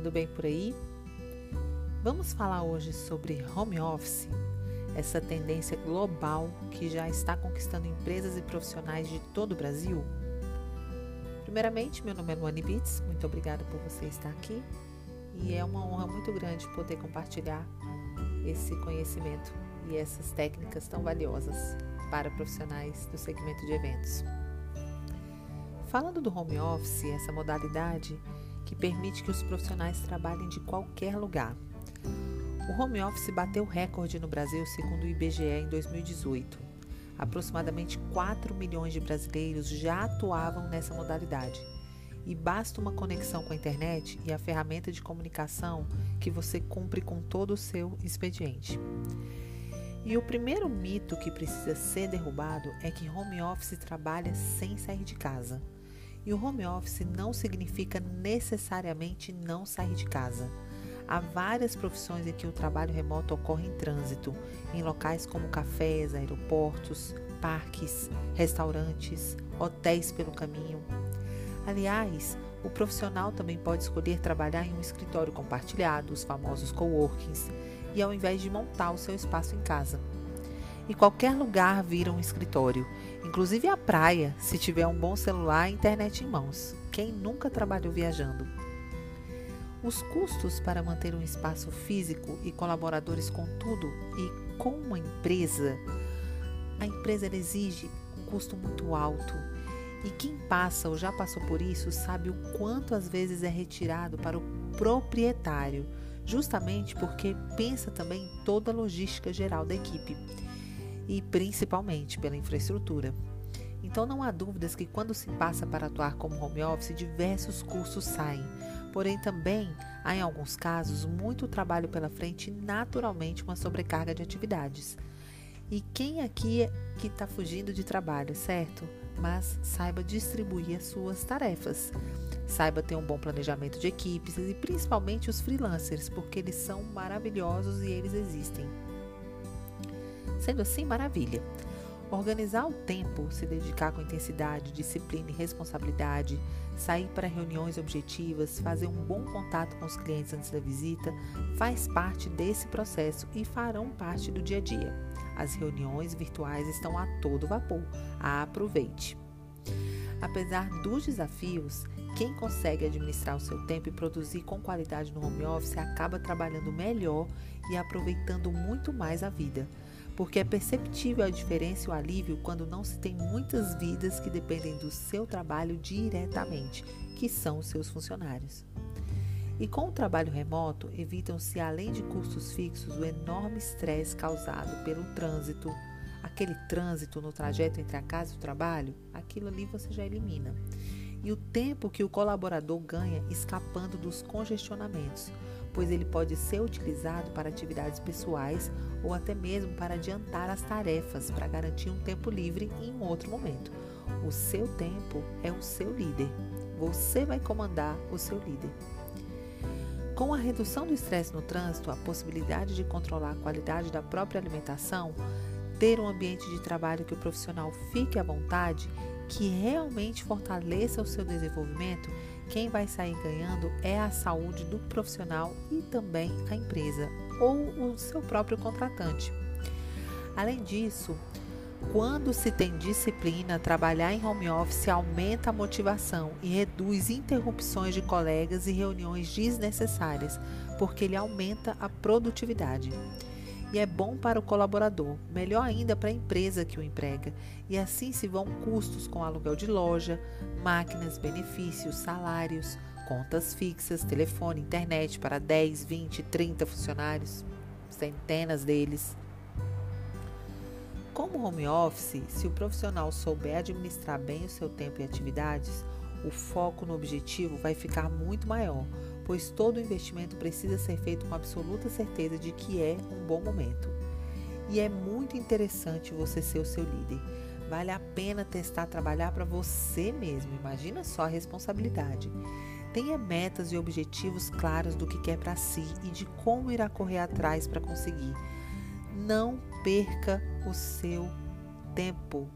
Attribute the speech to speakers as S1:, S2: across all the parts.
S1: tudo bem por aí? Vamos falar hoje sobre home office, essa tendência global que já está conquistando empresas e profissionais de todo o Brasil. Primeiramente, meu nome é Luane Bits, muito obrigada por você estar aqui e é uma honra muito grande poder compartilhar esse conhecimento e essas técnicas tão valiosas para profissionais do segmento de eventos. Falando do home office, essa modalidade que permite que os profissionais trabalhem de qualquer lugar. O home office bateu recorde no Brasil, segundo o IBGE, em 2018. Aproximadamente 4 milhões de brasileiros já atuavam nessa modalidade. E basta uma conexão com a internet e a ferramenta de comunicação que você cumpre com todo o seu expediente. E o primeiro mito que precisa ser derrubado é que home office trabalha sem sair de casa. E o home office não significa necessariamente não sair de casa. Há várias profissões em que o trabalho remoto ocorre em trânsito, em locais como cafés, aeroportos, parques, restaurantes, hotéis pelo caminho. Aliás, o profissional também pode escolher trabalhar em um escritório compartilhado, os famosos coworkings, e ao invés de montar o seu espaço em casa e qualquer lugar vira um escritório, inclusive a praia, se tiver um bom celular e internet em mãos. Quem nunca trabalhou viajando? Os custos para manter um espaço físico e colaboradores com tudo e com uma empresa, a empresa exige um custo muito alto. E quem passa ou já passou por isso sabe o quanto às vezes é retirado para o proprietário, justamente porque pensa também em toda a logística geral da equipe e principalmente pela infraestrutura. Então não há dúvidas que quando se passa para atuar como home office, diversos custos saem. Porém, também há em alguns casos muito trabalho pela frente e naturalmente uma sobrecarga de atividades. E quem aqui é que está fugindo de trabalho, certo? Mas saiba distribuir as suas tarefas. Saiba ter um bom planejamento de equipes e principalmente os freelancers, porque eles são maravilhosos e eles existem. Sendo assim, maravilha. Organizar o tempo, se dedicar com intensidade, disciplina e responsabilidade, sair para reuniões objetivas, fazer um bom contato com os clientes antes da visita, faz parte desse processo e farão parte do dia a dia. As reuniões virtuais estão a todo vapor. Aproveite! Apesar dos desafios, quem consegue administrar o seu tempo e produzir com qualidade no home office acaba trabalhando melhor e aproveitando muito mais a vida porque é perceptível a diferença e o alívio quando não se tem muitas vidas que dependem do seu trabalho diretamente, que são os seus funcionários. E com o trabalho remoto, evitam-se, além de custos fixos, o enorme estresse causado pelo trânsito, aquele trânsito no trajeto entre a casa e o trabalho, aquilo ali você já elimina. E o tempo que o colaborador ganha escapando dos congestionamentos, pois ele pode ser utilizado para atividades pessoais ou até mesmo para adiantar as tarefas para garantir um tempo livre em um outro momento. O seu tempo é o seu líder. Você vai comandar o seu líder. Com a redução do estresse no trânsito, a possibilidade de controlar a qualidade da própria alimentação, ter um ambiente de trabalho que o profissional fique à vontade, que realmente fortaleça o seu desenvolvimento, quem vai sair ganhando é a saúde do profissional e também a empresa ou o seu próprio contratante. Além disso, quando se tem disciplina, trabalhar em home office aumenta a motivação e reduz interrupções de colegas e reuniões desnecessárias, porque ele aumenta a produtividade e é bom para o colaborador, melhor ainda para a empresa que o emprega. E assim se vão custos com aluguel de loja, máquinas, benefícios, salários, contas fixas, telefone, internet para 10, 20, 30 funcionários, centenas deles. Como home office, se o profissional souber administrar bem o seu tempo e atividades, o foco no objetivo vai ficar muito maior pois todo investimento precisa ser feito com absoluta certeza de que é um bom momento. E é muito interessante você ser o seu líder. Vale a pena testar trabalhar para você mesmo. Imagina só a responsabilidade. Tenha metas e objetivos claros do que quer para si e de como irá correr atrás para conseguir. Não perca o seu tempo.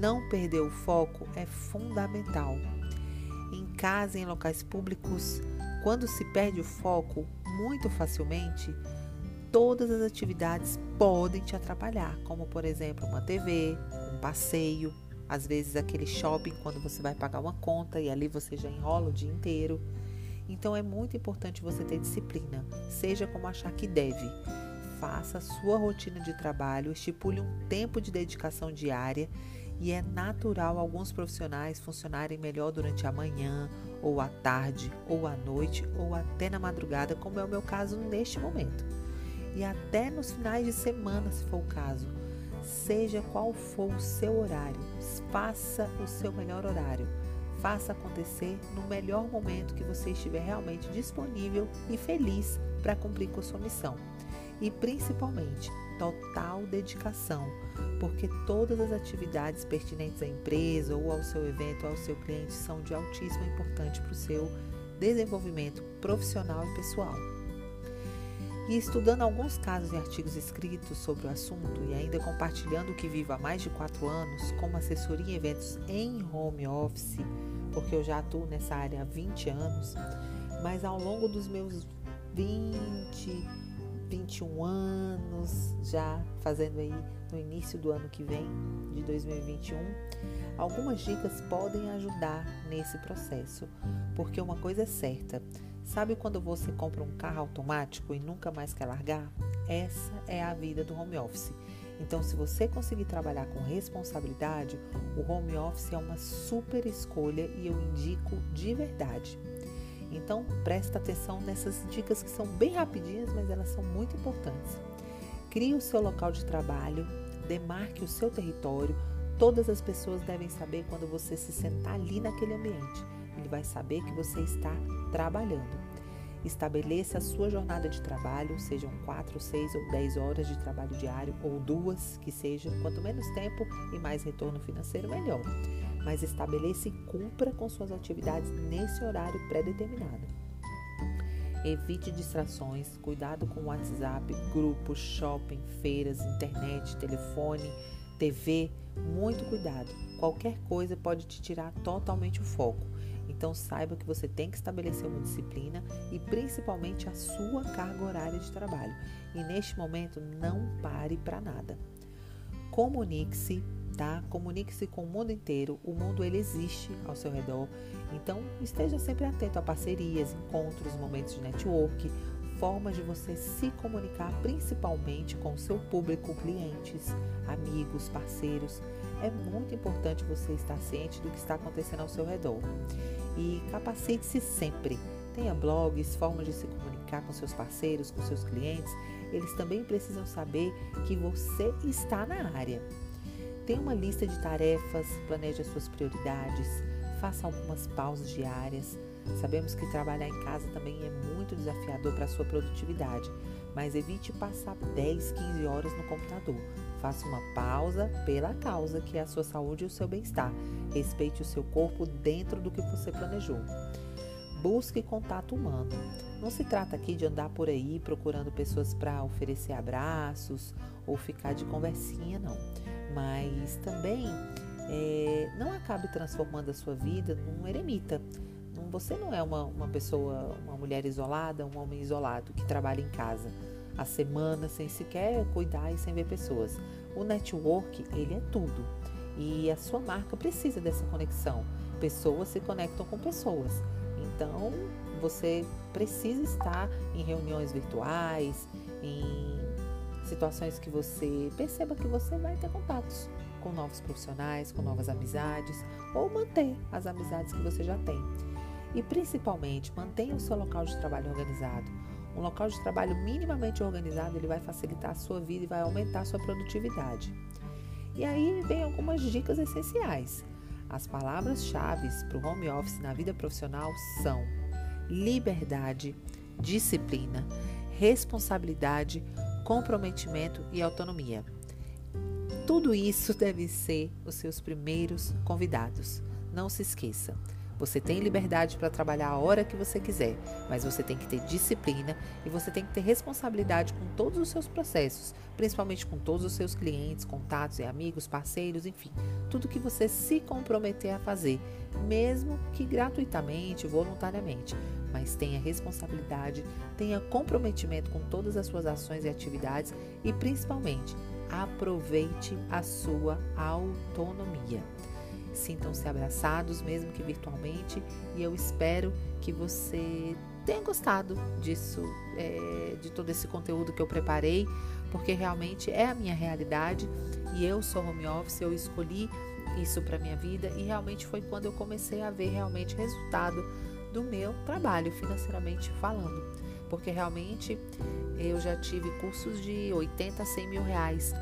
S1: Não perder o foco é fundamental. Em casa, em locais públicos, Quando se perde o foco muito facilmente, todas as atividades podem te atrapalhar, como por exemplo uma TV, um passeio, às vezes aquele shopping quando você vai pagar uma conta e ali você já enrola o dia inteiro. Então é muito importante você ter disciplina, seja como achar que deve. Faça a sua rotina de trabalho, estipule um tempo de dedicação diária e é natural alguns profissionais funcionarem melhor durante a manhã, ou a tarde, ou a noite, ou até na madrugada, como é o meu caso neste momento. E até nos finais de semana, se for o caso. Seja qual for o seu horário, faça o seu melhor horário. Faça acontecer no melhor momento que você estiver realmente disponível e feliz para cumprir com a sua missão. E principalmente, total dedicação, porque todas as atividades pertinentes à empresa ou ao seu evento ou ao seu cliente são de altíssima importância para o seu desenvolvimento profissional e pessoal. E estudando alguns casos e artigos escritos sobre o assunto e ainda compartilhando o que vivo há mais de quatro anos como assessoria em eventos em home office, porque eu já atuo nessa área há 20 anos, mas ao longo dos meus 20, 21 anos, já fazendo aí no início do ano que vem, de 2021, algumas dicas podem ajudar nesse processo, porque uma coisa é certa: sabe quando você compra um carro automático e nunca mais quer largar? Essa é a vida do home office. Então, se você conseguir trabalhar com responsabilidade, o home office é uma super escolha e eu indico de verdade. Então, presta atenção nessas dicas que são bem rapidinhas, mas elas são muito importantes. Crie o seu local de trabalho, demarque o seu território. Todas as pessoas devem saber quando você se sentar ali naquele ambiente. Ele vai saber que você está trabalhando. Estabeleça a sua jornada de trabalho, sejam 4, 6 ou 10 horas de trabalho diário, ou duas, que seja. Quanto menos tempo e mais retorno financeiro, melhor mas estabeleça e cumpra com suas atividades nesse horário pré-determinado. Evite distrações, cuidado com WhatsApp, grupos, shopping, feiras, internet, telefone, TV, muito cuidado. Qualquer coisa pode te tirar totalmente o foco. Então saiba que você tem que estabelecer uma disciplina e principalmente a sua carga horária de trabalho. E neste momento não pare para nada. Comunique-se tá? Comunique-se com o mundo inteiro. O mundo ele existe ao seu redor. Então, esteja sempre atento a parcerias, encontros, momentos de network, formas de você se comunicar principalmente com o seu público, clientes, amigos, parceiros. É muito importante você estar ciente do que está acontecendo ao seu redor. E capacite-se sempre. Tenha blogs, formas de se comunicar com seus parceiros, com seus clientes. Eles também precisam saber que você está na área. Tenha uma lista de tarefas, planeje as suas prioridades, faça algumas pausas diárias. Sabemos que trabalhar em casa também é muito desafiador para a sua produtividade, mas evite passar 10, 15 horas no computador. Faça uma pausa pela causa que é a sua saúde e o seu bem-estar. Respeite o seu corpo dentro do que você planejou. Busque contato humano. Não se trata aqui de andar por aí procurando pessoas para oferecer abraços ou ficar de conversinha, não mas também é, não acabe transformando a sua vida num eremita. Você não é uma, uma pessoa, uma mulher isolada, um homem isolado que trabalha em casa a semana sem sequer cuidar e sem ver pessoas. O network, ele é tudo. E a sua marca precisa dessa conexão. Pessoas se conectam com pessoas. Então, você precisa estar em reuniões virtuais, em situações que você perceba que você vai ter contatos com novos profissionais, com novas amizades, ou manter as amizades que você já tem. E principalmente, mantenha o seu local de trabalho organizado. Um local de trabalho minimamente organizado, ele vai facilitar a sua vida e vai aumentar a sua produtividade. E aí vem algumas dicas essenciais. As palavras-chave para o home office na vida profissional são liberdade, disciplina, responsabilidade, comprometimento e autonomia. Tudo isso deve ser os seus primeiros convidados. Não se esqueça. Você tem liberdade para trabalhar a hora que você quiser, mas você tem que ter disciplina e você tem que ter responsabilidade com todos os seus processos, principalmente com todos os seus clientes, contatos e amigos, parceiros, enfim, tudo que você se comprometer a fazer, mesmo que gratuitamente, voluntariamente. Mas tenha responsabilidade, tenha comprometimento com todas as suas ações e atividades e principalmente aproveite a sua autonomia. Sintam-se abraçados, mesmo que virtualmente, e eu espero que você tenha gostado disso, é, de todo esse conteúdo que eu preparei, porque realmente é a minha realidade e eu sou home office, eu escolhi isso para minha vida e realmente foi quando eu comecei a ver realmente resultado do meu trabalho financeiramente falando, porque realmente eu já tive cursos de 80 a 100 mil reais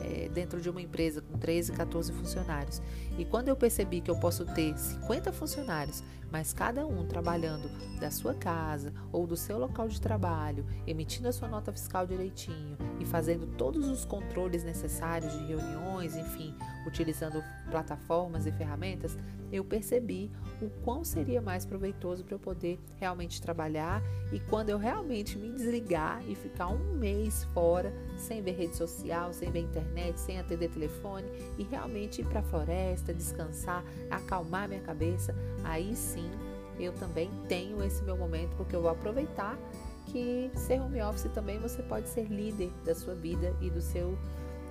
S1: é, dentro de uma empresa com 13, 14 funcionários. E quando eu percebi que eu posso ter 50 funcionários, mas cada um trabalhando da sua casa ou do seu local de trabalho, emitindo a sua nota fiscal direitinho e fazendo todos os controles necessários de reuniões, enfim, utilizando plataformas e ferramentas, eu percebi o quão seria mais proveitoso para eu poder realmente trabalhar e quando eu realmente me desligar e ficar um mês fora, sem ver rede social, sem ver internet, sem atender telefone e realmente ir para a floresta, descansar, acalmar minha cabeça, aí sim eu também tenho esse meu momento porque eu vou aproveitar que ser home office também você pode ser líder da sua vida e do seu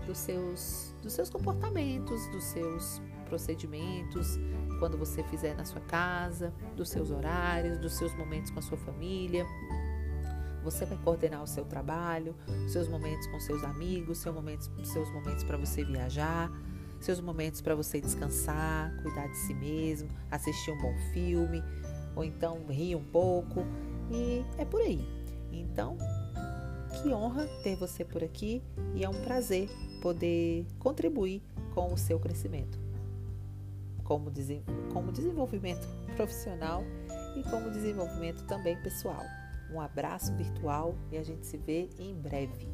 S1: dos seus dos seus comportamentos, dos seus procedimentos, quando você fizer na sua casa, dos seus horários, dos seus momentos com a sua família. Você vai coordenar o seu trabalho, seus momentos com seus amigos, seus momentos, seus momentos para você viajar, seus momentos para você descansar, cuidar de si mesmo, assistir um bom filme, ou então rir um pouco. E é por aí. Então, que honra ter você por aqui e é um prazer poder contribuir com o seu crescimento como, como desenvolvimento profissional e como desenvolvimento também pessoal. Um abraço virtual e a gente se vê em breve.